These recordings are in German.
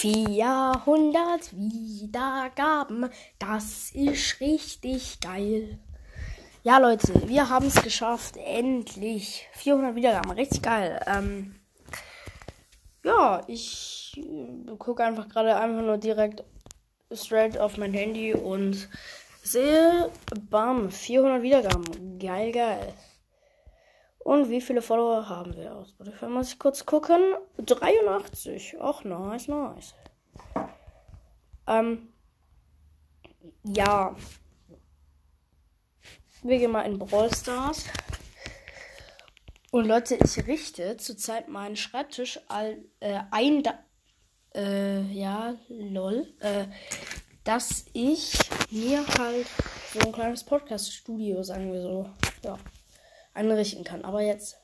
400 Wiedergaben, das ist richtig geil. Ja, Leute, wir haben es geschafft. Endlich. 400 Wiedergaben, richtig geil. Ähm, ja, ich äh, gucke einfach gerade einfach nur direkt straight auf mein Handy und sehe, bam, 400 Wiedergaben. Geil, geil. Und wie viele Follower haben wir aus Spotify? Muss ich kurz gucken. 83. Ach, nice, nice. Ähm, ja. Wir gehen mal in Brawl Stars. Und Leute, ich richte zurzeit meinen Schreibtisch all, äh, ein, da, äh, ja, lol, äh, dass ich mir halt so ein kleines Podcast-Studio, sagen wir so, ja einrichten kann. Aber jetzt.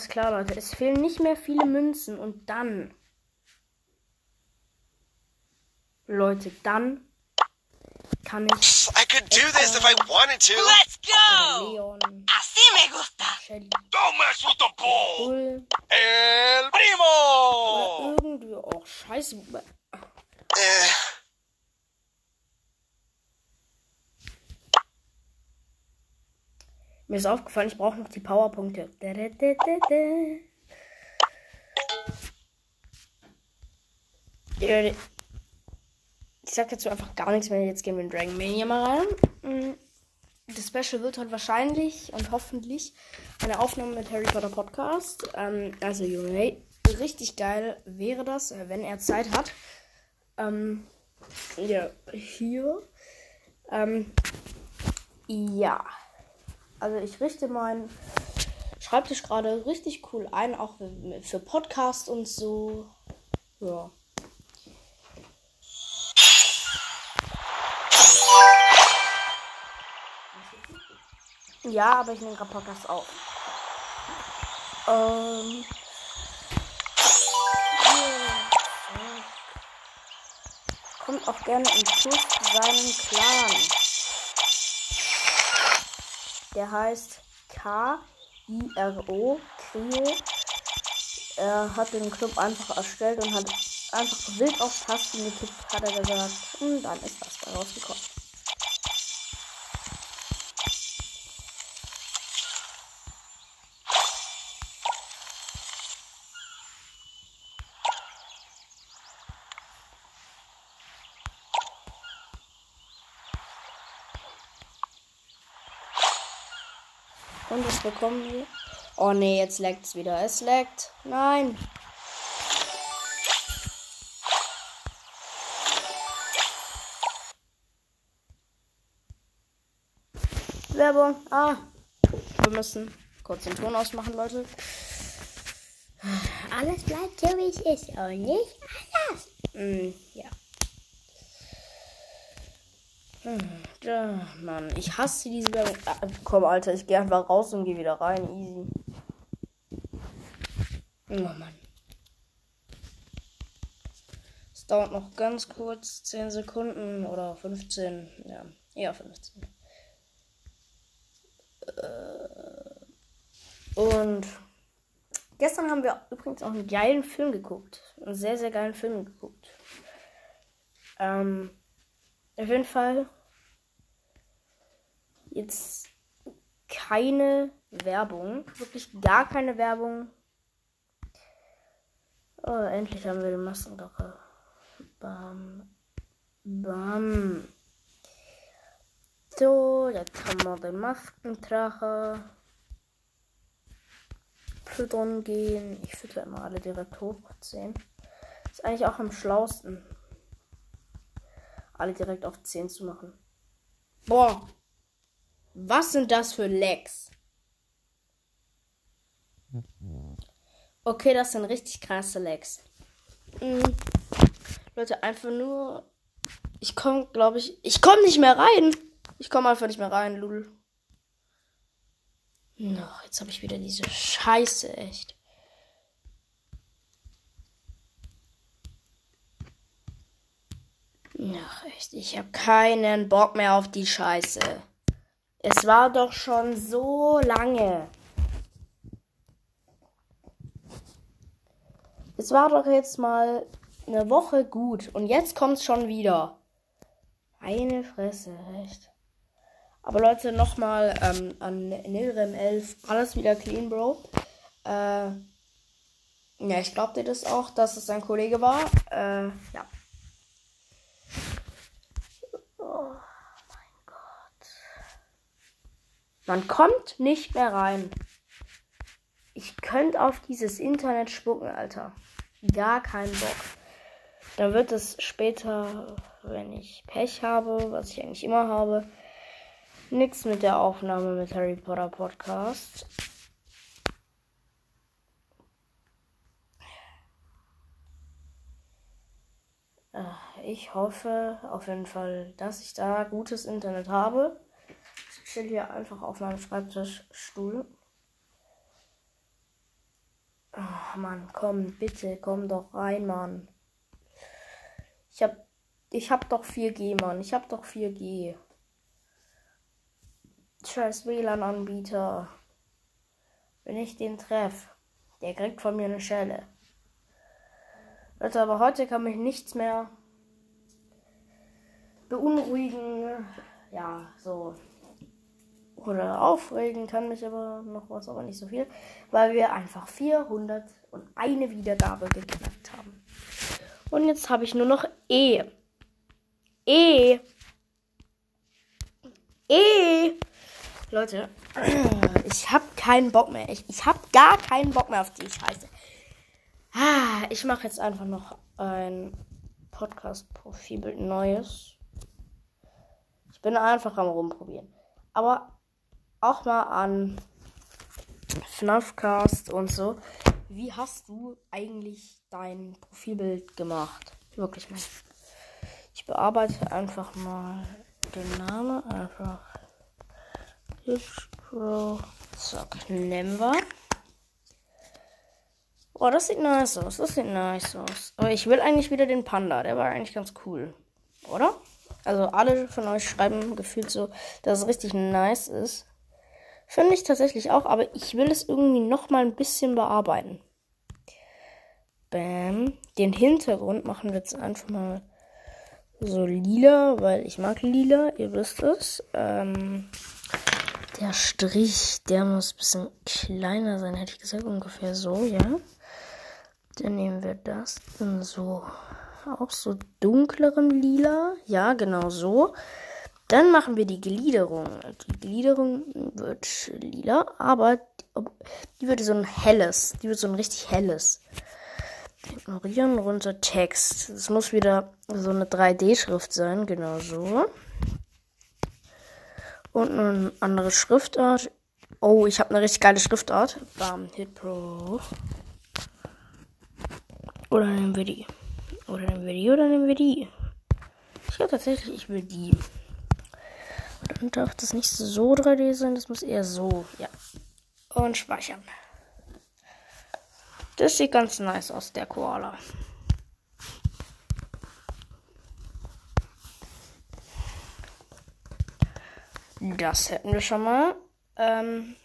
Alles klar, Leute. Es fehlen nicht mehr viele Münzen und dann. Leute, dann kann ich. I could do this if I wanted to. Let's go! Leon. Así me gusta. Shelly. Don't mess with the ball. Bull. El Primo. Oder irgendwie. Oh, scheiße. Äh. Mir ist aufgefallen, ich brauche noch die Powerpunkte. Ich sag dazu einfach gar nichts mehr. Jetzt gehen wir in Dragon Mania mal rein. Mm, das Special wird heute wahrscheinlich und hoffentlich eine Aufnahme mit Harry Potter Podcast. Ähm, also, Junge, richtig geil wäre das, äh, wenn er Zeit hat. Ähm, ja, hier. Ähm, ja. Also ich richte meinen Schreibtisch gerade richtig cool ein, auch für Podcast und so. Ja. Ja, aber ich nehme gerade Podcast auf. Ähm. Kommt auch gerne in Plus seinen Clan. Der heißt K-I-R-O, Krio. Er hat den Club einfach erstellt und hat einfach wild auf Tasten getippt, hat er gesagt. Und dann ist das da rausgekommen. Und was bekommen wir? Oh nee, jetzt leckt es wieder. Es leckt. Nein. Werbung. Ah. Wir müssen kurz den Ton ausmachen, Leute. Alles bleibt so, wie es ist. Und nicht anders. Mm, ja. Ja, Mann, ich hasse diese Werbung. Ah, komm, Alter, ich gehe einfach raus und gehe wieder rein. Easy. Oh Mann. Es dauert noch ganz kurz 10 Sekunden oder 15. Ja, eher 15. Äh, und gestern haben wir übrigens auch einen geilen Film geguckt. Einen sehr, sehr geilen Film geguckt. Ähm. Auf jeden Fall jetzt keine Werbung. Wirklich gar keine Werbung. Oh, endlich haben wir die Massendrache. Bam. Bam. So, jetzt haben wir den Maskendrache. Füttern gehen. Ich fütter immer alle direkt hoch. 10. Ist eigentlich auch am schlausten alle direkt auf 10 zu machen. Boah. Was sind das für Lags? Okay, das sind richtig krasse Lags. Mhm. Leute, einfach nur Ich komme, glaube ich. Ich komme nicht mehr rein. Ich komme einfach nicht mehr rein, Lul. No, jetzt habe ich wieder diese Scheiße, echt. Ach, echt, ich habe keinen Bock mehr auf die Scheiße. Es war doch schon so lange. Es war doch jetzt mal eine Woche gut und jetzt kommt es schon wieder. Eine Fresse, echt. Aber Leute, nochmal ähm, an Nilrem 11, alles wieder clean, Bro. Äh, ja, ich glaub dir das auch, dass es sein Kollege war. Äh, ja. Man kommt nicht mehr rein. Ich könnte auf dieses Internet spucken, Alter. Gar keinen Bock. Dann wird es später, wenn ich Pech habe, was ich eigentlich immer habe, nichts mit der Aufnahme mit Harry Potter Podcast. Äh, ich hoffe auf jeden Fall, dass ich da gutes Internet habe chill hier einfach auf meinem Schreibtischstuhl. Ach, Mann, komm, bitte, komm doch rein, Mann. Ich hab, ich hab doch 4G, Mann. Ich hab doch 4G. Scheiß WLAN-Anbieter. Wenn ich den treff, der kriegt von mir eine Schelle. Leute, aber heute kann mich nichts mehr beunruhigen. Ja, so oder aufregen kann mich aber noch was, aber nicht so viel, weil wir einfach 400 und eine Wiedergabe geknackt haben. Und jetzt habe ich nur noch E. E. E. Leute, ich habe keinen Bock mehr. Ich, ich habe gar keinen Bock mehr auf die Scheiße. Ah, ich mache jetzt einfach noch ein Podcast-Profilbild neues. Ich bin einfach am rumprobieren. Aber auch mal an FNAFcast und so. Wie hast du eigentlich dein Profilbild gemacht? Wirklich mal. Ich bearbeite einfach mal den Namen. Einfach. Hitchbro. Zack, nehmen wir. Oh, das sieht nice aus. Das sieht nice aus. Aber ich will eigentlich wieder den Panda. Der war eigentlich ganz cool. Oder? Also alle von euch schreiben gefühlt so, dass es richtig nice ist. Finde ich tatsächlich auch, aber ich will es irgendwie noch mal ein bisschen bearbeiten. Bam. Den Hintergrund machen wir jetzt einfach mal so lila, weil ich mag lila, ihr wisst es. Ähm, der Strich, der muss ein bisschen kleiner sein, hätte ich gesagt, ungefähr so, ja. Dann nehmen wir das in so, auch so dunklerem Lila. Ja, genau so. Dann machen wir die Gliederung. Die Gliederung wird lila, aber die wird so ein helles. Die wird so ein richtig helles. Ignorieren runter Text. Es muss wieder so eine 3D-Schrift sein, genau so. Und eine andere Schriftart. Oh, ich habe eine richtig geile Schriftart. Bam, Hit Pro. Oder nehmen wir die. Oder nehmen wir die oder nehmen wir die. Ich glaube tatsächlich, ich will die. Dann darf das nicht so 3D sein, das muss eher so. Ja. Und speichern. Das sieht ganz nice aus, der Koala. Das hätten wir schon mal. Ähm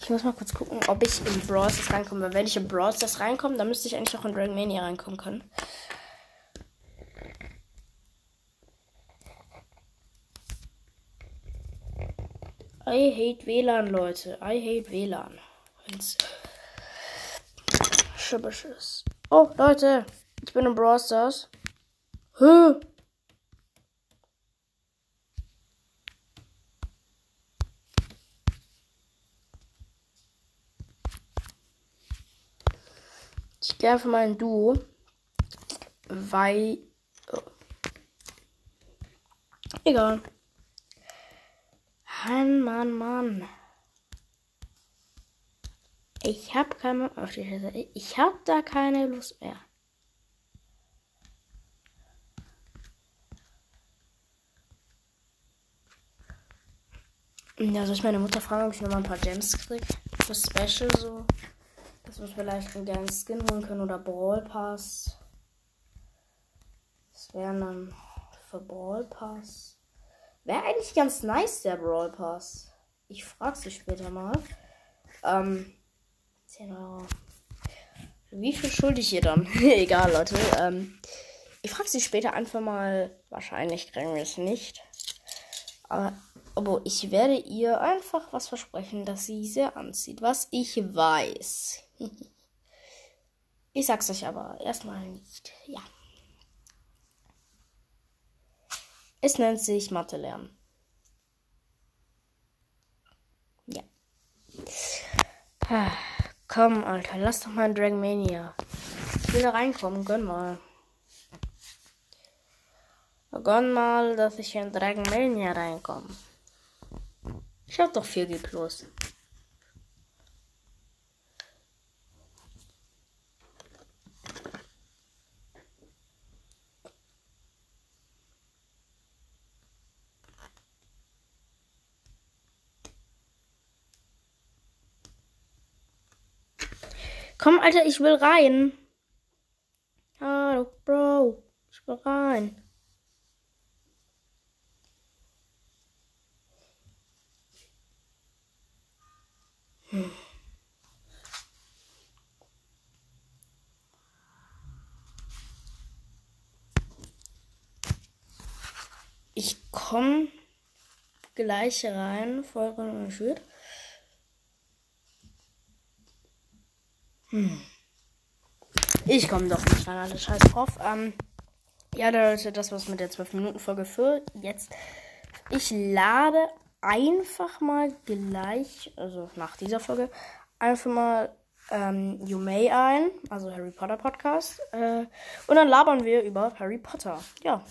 ich muss mal kurz gucken, ob ich in Brawl Stars reinkomme. Wenn ich in Brawl Stars reinkomme, dann müsste ich eigentlich auch in Dragon Mania reinkommen können. I hate WLAN, Leute. I hate WLAN. Wenn's schibbisch ist. Oh, Leute. Ich bin im Brawl Stars. Hä? Ich gehe einfach mal ein Duo. Weil. Oh. Egal. Mann, Mann. Ich hab keine. Auf die Scheiße. Ich hab da keine Lust mehr. Ja, soll ich meine Mutter fragen, ob ich nochmal ein paar Gems krieg? Das Special so. Dass wir vielleicht einen geilen Skin holen können oder Brawl Pass. Das wären dann für Brawl Pass. Wäre eigentlich ganz nice, der Brawl Pass. Ich frag sie später mal. Ähm, 10 Euro. Wie viel schulde ich ihr dann? Egal, Leute. Ähm, ich frage sie später einfach mal. Wahrscheinlich kriegen wir es nicht. Aber, aber ich werde ihr einfach was versprechen, dass sie sehr anzieht. Was ich weiß. ich sag's euch aber erstmal nicht. Ja. Es nennt sich Mathe lernen. Ja. Ah, komm, Alter, lass doch mal ein Dragmania. Ich will da reinkommen, gönn mal. Gönn mal, dass ich in Dragmania reinkomme. Ich hab doch 4G Plus. Komm, Alter, ich will rein. Hallo, Bro. Ich will rein. Ich komme gleich rein, voll engagiert. Hm. Ich komme doch nicht rein, alle scheiß drauf. Ähm, ja, Leute, das war's mit der 12-Minuten-Folge für jetzt. Ich lade einfach mal gleich, also nach dieser Folge, einfach mal ähm, You May ein, also Harry Potter Podcast. Äh, und dann labern wir über Harry Potter. Ja.